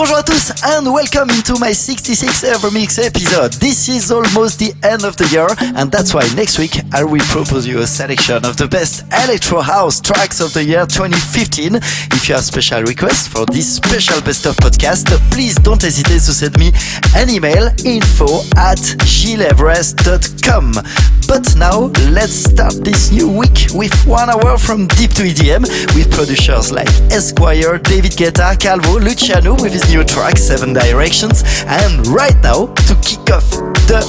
Bonjour à tous and welcome into my 66 Evermix episode. This is almost the end of the year and that's why next week I will propose you a selection of the best electro house tracks of the year 2015. If you have special requests for this special best of podcast, please don't hesitate to send me an email info at gileverest.com. But now let's start this new week with one hour from deep to EDM with producers like Esquire, David Guetta, Calvo, Luciano with his new track Seven Directions. And right now, to kick off the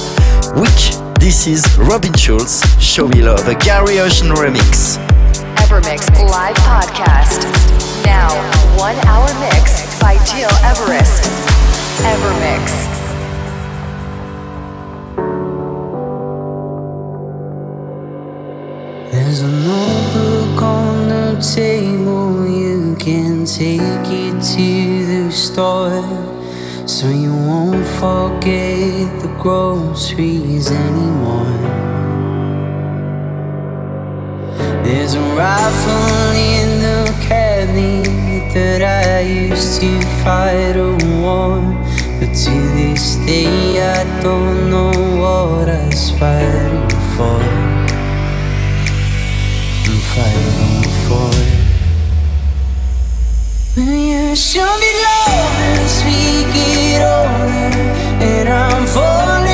week, this is Robin Schulz, Show Me Love, a Gary Ocean remix. Evermix Live Podcast. Now, one hour mix by Gil Everest. Evermix. There's a notebook on the table, you can take it to the store. So you won't forget the groceries anymore. There's a rifle in the cabinet that I used to fight a war. But to this day, I don't know what I was fighting for I'm fighting for. You show me love? And speak it over, and I'm falling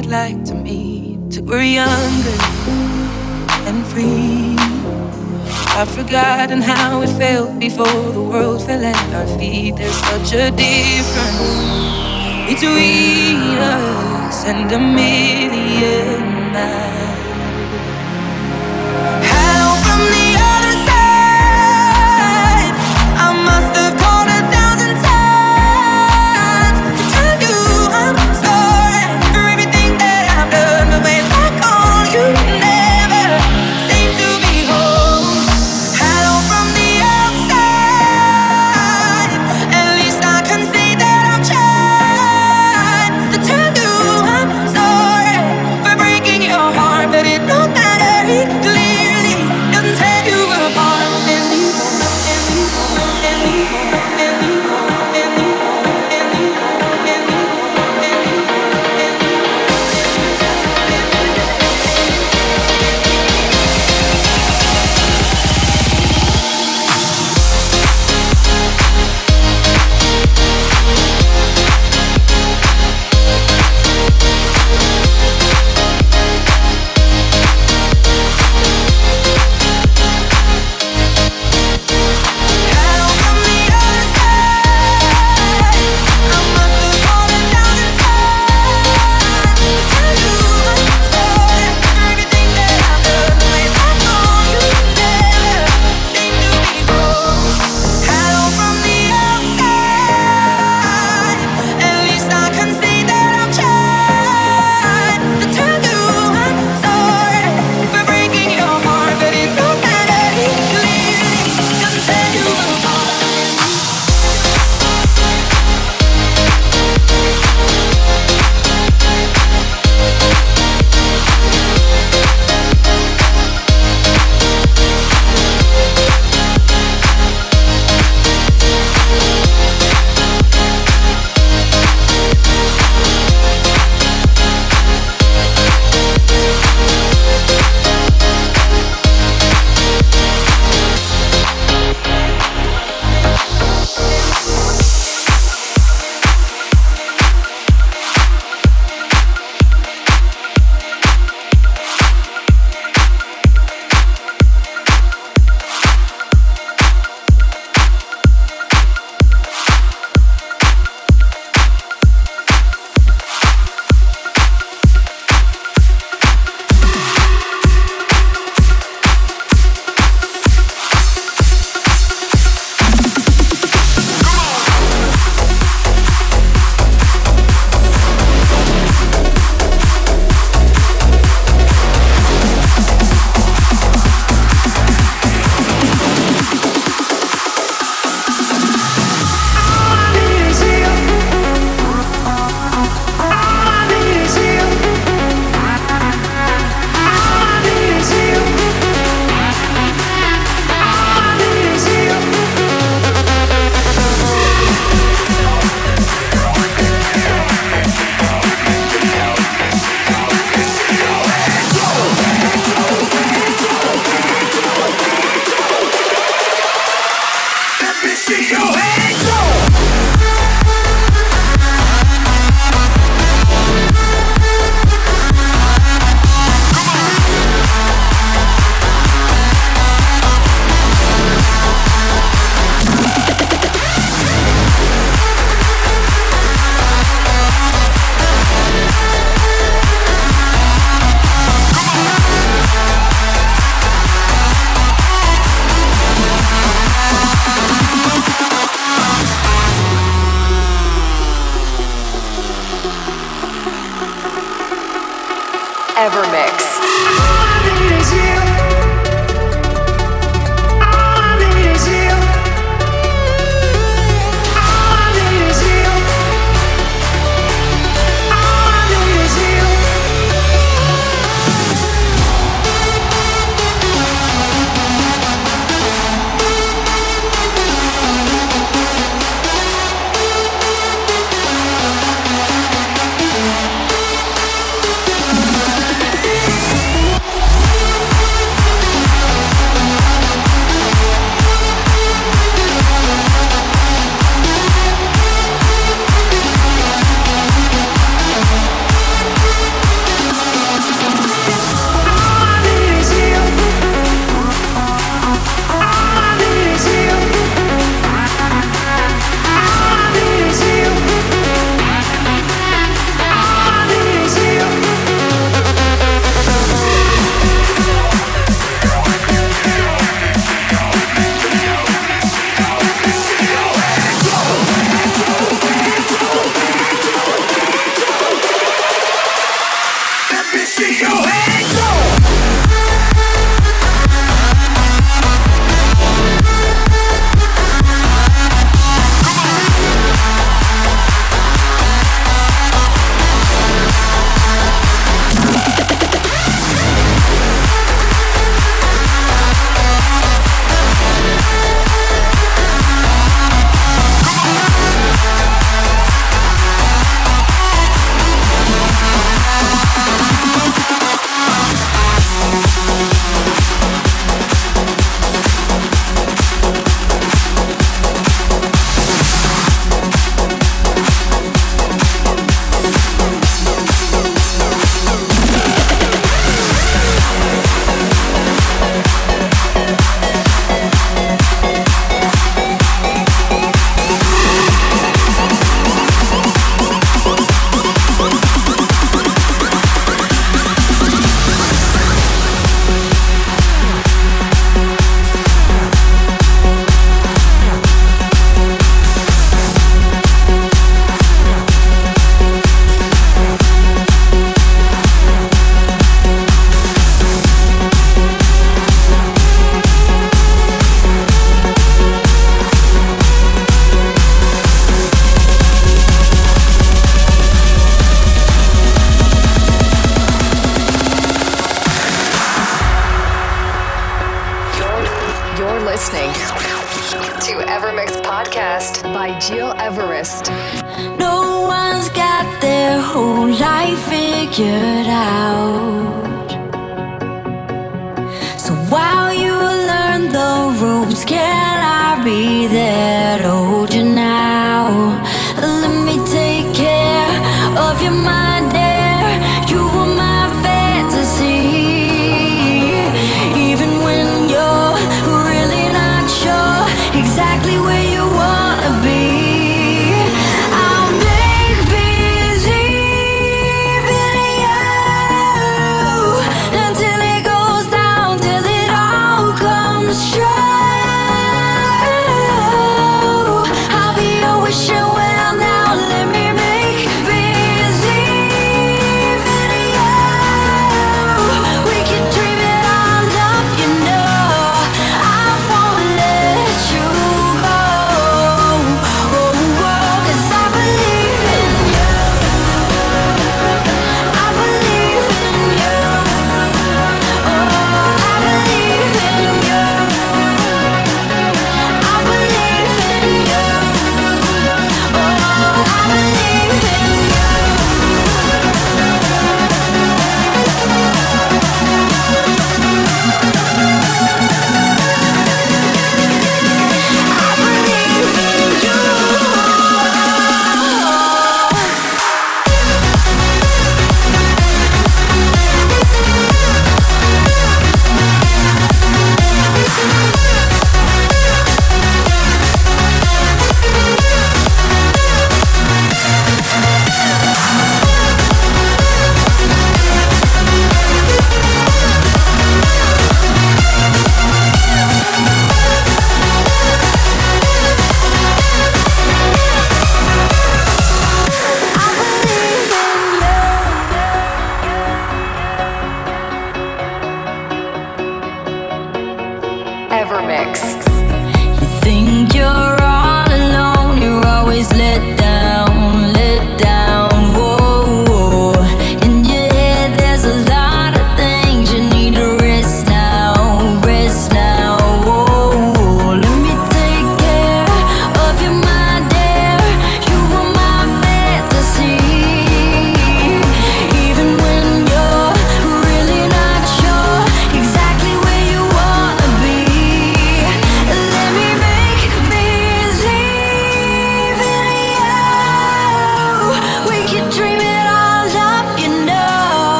you'd like to meet. Till we're younger and free. I've forgotten how it felt before the world fell at our feet. There's such a difference between us and a million miles.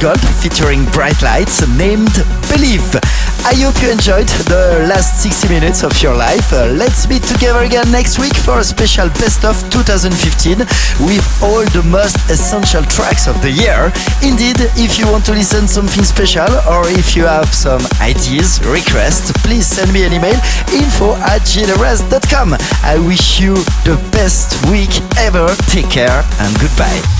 Gold featuring Bright Lights named Believe. I hope you enjoyed the last 60 minutes of your life. Uh, let's be together again next week for a special best of 2015 with all the most essential tracks of the year. Indeed, if you want to listen something special or if you have some ideas, requests, please send me an email info at gileverest.com. I wish you the best week ever. Take care and goodbye.